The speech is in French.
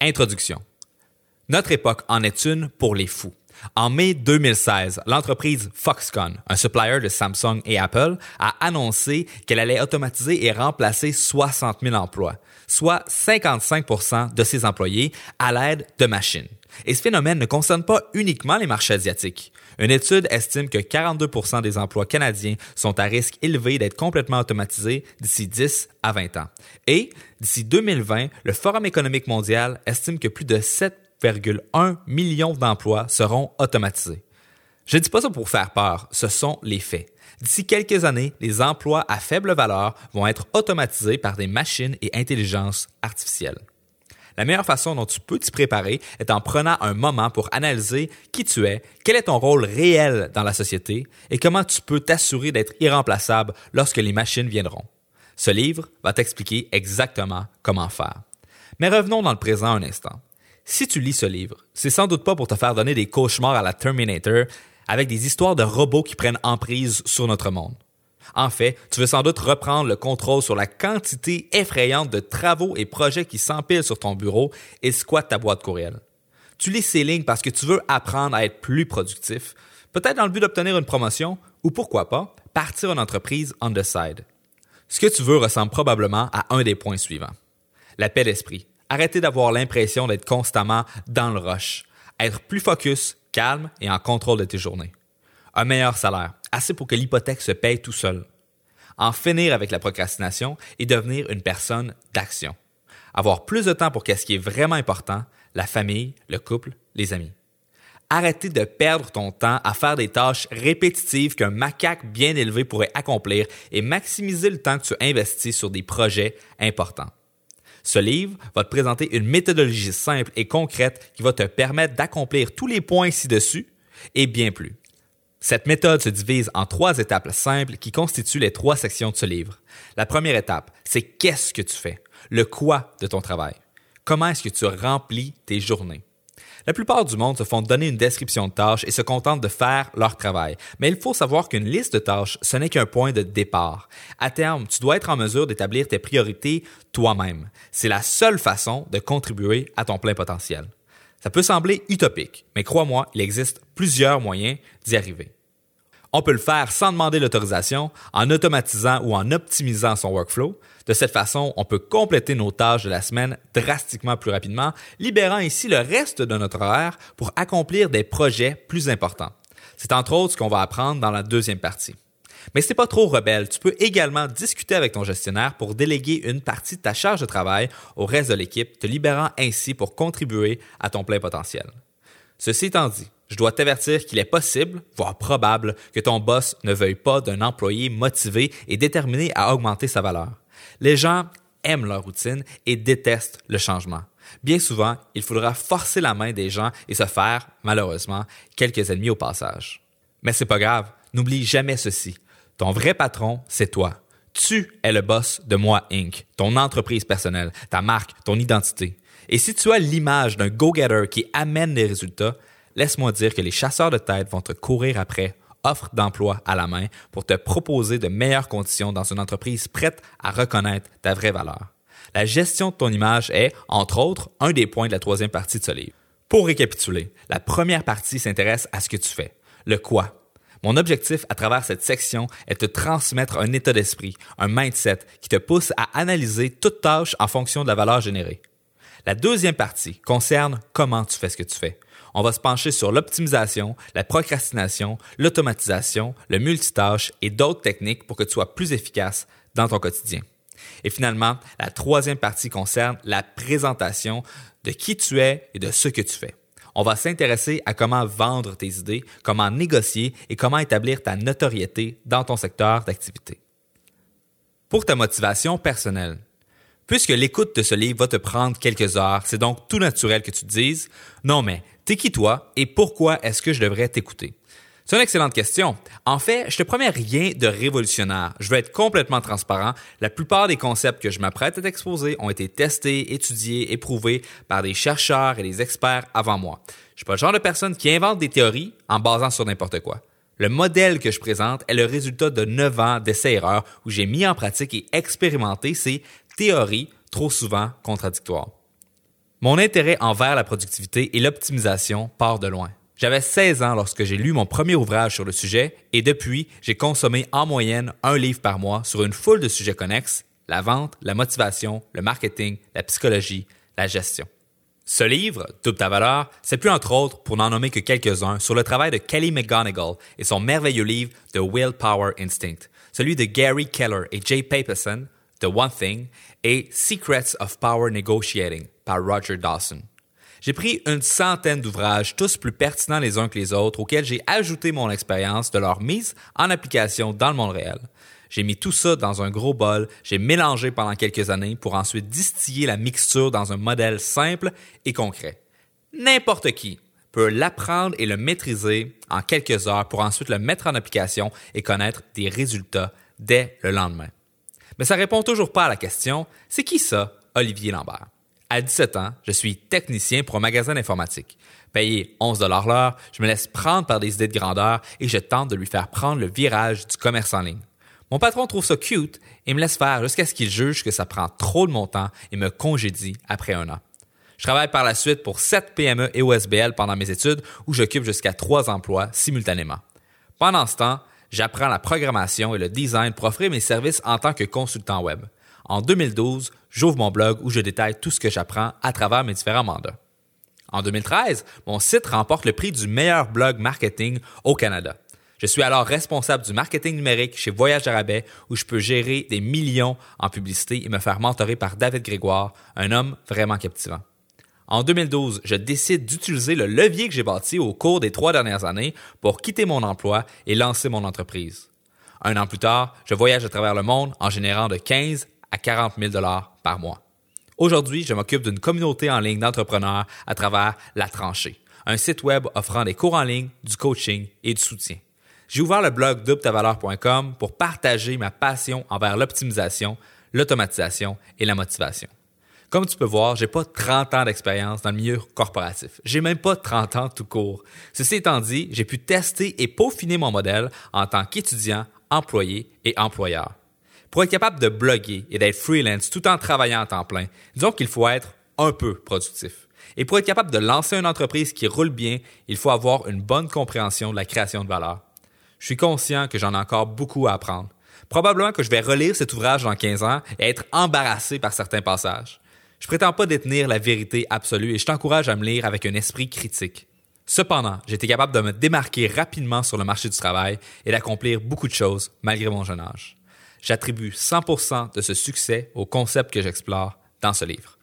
Introduction. Notre époque en est une pour les fous. En mai 2016, l'entreprise Foxconn, un supplier de Samsung et Apple, a annoncé qu'elle allait automatiser et remplacer 60 000 emplois, soit 55% de ses employés, à l'aide de machines. Et ce phénomène ne concerne pas uniquement les marchés asiatiques. Une étude estime que 42% des emplois canadiens sont à risque élevé d'être complètement automatisés d'ici 10 à 20 ans. Et d'ici 2020, le Forum économique mondial estime que plus de 7,1 millions d'emplois seront automatisés. Je ne dis pas ça pour faire peur, ce sont les faits. D'ici quelques années, les emplois à faible valeur vont être automatisés par des machines et intelligence artificielle. La meilleure façon dont tu peux t'y préparer est en prenant un moment pour analyser qui tu es, quel est ton rôle réel dans la société et comment tu peux t'assurer d'être irremplaçable lorsque les machines viendront. Ce livre va t'expliquer exactement comment faire. Mais revenons dans le présent un instant. Si tu lis ce livre, c'est sans doute pas pour te faire donner des cauchemars à la Terminator avec des histoires de robots qui prennent emprise sur notre monde. En fait, tu veux sans doute reprendre le contrôle sur la quantité effrayante de travaux et projets qui s'empilent sur ton bureau et squattent ta boîte courriel. Tu lis ces lignes parce que tu veux apprendre à être plus productif, peut-être dans le but d'obtenir une promotion ou pourquoi pas, partir une entreprise on the side. Ce que tu veux ressemble probablement à un des points suivants. La paix d'esprit. Arrêter d'avoir l'impression d'être constamment dans le rush. Être plus focus, calme et en contrôle de tes journées. Un meilleur salaire assez pour que l'hypothèque se paye tout seul. En finir avec la procrastination et devenir une personne d'action. Avoir plus de temps pour qu'est-ce qui est vraiment important, la famille, le couple, les amis. Arrêter de perdre ton temps à faire des tâches répétitives qu'un macaque bien élevé pourrait accomplir et maximiser le temps que tu investis sur des projets importants. Ce livre va te présenter une méthodologie simple et concrète qui va te permettre d'accomplir tous les points ci-dessus et bien plus. Cette méthode se divise en trois étapes simples qui constituent les trois sections de ce livre. La première étape, c'est qu'est-ce que tu fais, le quoi de ton travail? Comment est-ce que tu remplis tes journées? La plupart du monde se font donner une description de tâches et se contentent de faire leur travail. Mais il faut savoir qu'une liste de tâches, ce n'est qu'un point de départ. À terme, tu dois être en mesure d'établir tes priorités toi-même. C'est la seule façon de contribuer à ton plein potentiel. Ça peut sembler utopique, mais crois-moi, il existe plusieurs moyens d'y arriver. On peut le faire sans demander l'autorisation, en automatisant ou en optimisant son workflow. De cette façon, on peut compléter nos tâches de la semaine drastiquement plus rapidement, libérant ici le reste de notre horaire pour accomplir des projets plus importants. C'est entre autres ce qu'on va apprendre dans la deuxième partie. Mais si pas trop rebelle, tu peux également discuter avec ton gestionnaire pour déléguer une partie de ta charge de travail au reste de l'équipe, te libérant ainsi pour contribuer à ton plein potentiel. Ceci étant dit, je dois t'avertir qu'il est possible, voire probable, que ton boss ne veuille pas d'un employé motivé et déterminé à augmenter sa valeur. Les gens aiment leur routine et détestent le changement. Bien souvent, il faudra forcer la main des gens et se faire, malheureusement, quelques ennemis au passage. Mais c'est pas grave, n'oublie jamais ceci. Ton vrai patron, c'est toi. Tu es le boss de Moi Inc., ton entreprise personnelle, ta marque, ton identité. Et si tu as l'image d'un go-getter qui amène des résultats, laisse-moi dire que les chasseurs de tête vont te courir après offre d'emploi à la main pour te proposer de meilleures conditions dans une entreprise prête à reconnaître ta vraie valeur. La gestion de ton image est, entre autres, un des points de la troisième partie de ce livre. Pour récapituler, la première partie s'intéresse à ce que tu fais, le quoi. Mon objectif à travers cette section est de te transmettre un état d'esprit, un mindset qui te pousse à analyser toute tâche en fonction de la valeur générée. La deuxième partie concerne comment tu fais ce que tu fais. On va se pencher sur l'optimisation, la procrastination, l'automatisation, le multitâche et d'autres techniques pour que tu sois plus efficace dans ton quotidien. Et finalement, la troisième partie concerne la présentation de qui tu es et de ce que tu fais. On va s'intéresser à comment vendre tes idées, comment négocier et comment établir ta notoriété dans ton secteur d'activité. Pour ta motivation personnelle, Puisque l'écoute de ce livre va te prendre quelques heures, c'est donc tout naturel que tu te dises Non, mais t'es qui toi et pourquoi est-ce que je devrais t'écouter? C'est une excellente question. En fait, je te promets rien de révolutionnaire. Je veux être complètement transparent. La plupart des concepts que je m'apprête à t'exposer ont été testés, étudiés, éprouvés par des chercheurs et des experts avant moi. Je suis pas le genre de personne qui invente des théories en basant sur n'importe quoi. Le modèle que je présente est le résultat de 9 ans d'essais-erreurs où j'ai mis en pratique et expérimenté ces théories trop souvent contradictoires. Mon intérêt envers la productivité et l'optimisation part de loin. J'avais 16 ans lorsque j'ai lu mon premier ouvrage sur le sujet et depuis, j'ai consommé en moyenne un livre par mois sur une foule de sujets connexes, la vente, la motivation, le marketing, la psychologie, la gestion. Ce livre, Double ta valeur, c'est plus entre autres, pour n'en nommer que quelques-uns, sur le travail de Kelly McGonigal et son merveilleux livre The Willpower Instinct, celui de Gary Keller et Jay Paperson, The One Thing, et Secrets of Power Negotiating par Roger Dawson. J'ai pris une centaine d'ouvrages, tous plus pertinents les uns que les autres, auxquels j'ai ajouté mon expérience de leur mise en application dans le monde réel. J'ai mis tout ça dans un gros bol, j'ai mélangé pendant quelques années pour ensuite distiller la mixture dans un modèle simple et concret. N'importe qui peut l'apprendre et le maîtriser en quelques heures pour ensuite le mettre en application et connaître des résultats dès le lendemain. Mais ça répond toujours pas à la question, c'est qui ça, Olivier Lambert? À 17 ans, je suis technicien pour un magasin d'informatique. Payé 11 l'heure, je me laisse prendre par des idées de grandeur et je tente de lui faire prendre le virage du commerce en ligne. Mon patron trouve ça cute et me laisse faire jusqu'à ce qu'il juge que ça prend trop de mon temps et me congédie après un an. Je travaille par la suite pour 7 PME et OSBL pendant mes études où j'occupe jusqu'à 3 emplois simultanément. Pendant ce temps, j'apprends la programmation et le design pour offrir mes services en tant que consultant web. En 2012, j'ouvre mon blog où je détaille tout ce que j'apprends à travers mes différents mandats. En 2013, mon site remporte le prix du meilleur blog marketing au Canada. Je suis alors responsable du marketing numérique chez Voyage Arabais où je peux gérer des millions en publicité et me faire mentorer par David Grégoire, un homme vraiment captivant. En 2012, je décide d'utiliser le levier que j'ai bâti au cours des trois dernières années pour quitter mon emploi et lancer mon entreprise. Un an plus tard, je voyage à travers le monde en générant de 15 à 40 000 dollars par mois. Aujourd'hui, je m'occupe d'une communauté en ligne d'entrepreneurs à travers La Tranchée, un site web offrant des cours en ligne, du coaching et du soutien. J'ai ouvert le blog doubtavaleur.com pour partager ma passion envers l'optimisation, l'automatisation et la motivation. Comme tu peux voir, j'ai pas 30 ans d'expérience dans le milieu corporatif. J'ai même pas 30 ans tout court. Ceci étant dit, j'ai pu tester et peaufiner mon modèle en tant qu'étudiant, employé et employeur. Pour être capable de bloguer et d'être freelance tout en travaillant en temps plein, disons qu'il faut être un peu productif. Et pour être capable de lancer une entreprise qui roule bien, il faut avoir une bonne compréhension de la création de valeur. Je suis conscient que j'en ai encore beaucoup à apprendre. Probablement que je vais relire cet ouvrage dans 15 ans et être embarrassé par certains passages. Je prétends pas détenir la vérité absolue et je t'encourage à me lire avec un esprit critique. Cependant, j'ai été capable de me démarquer rapidement sur le marché du travail et d'accomplir beaucoup de choses malgré mon jeune âge. J'attribue 100% de ce succès au concept que j'explore dans ce livre.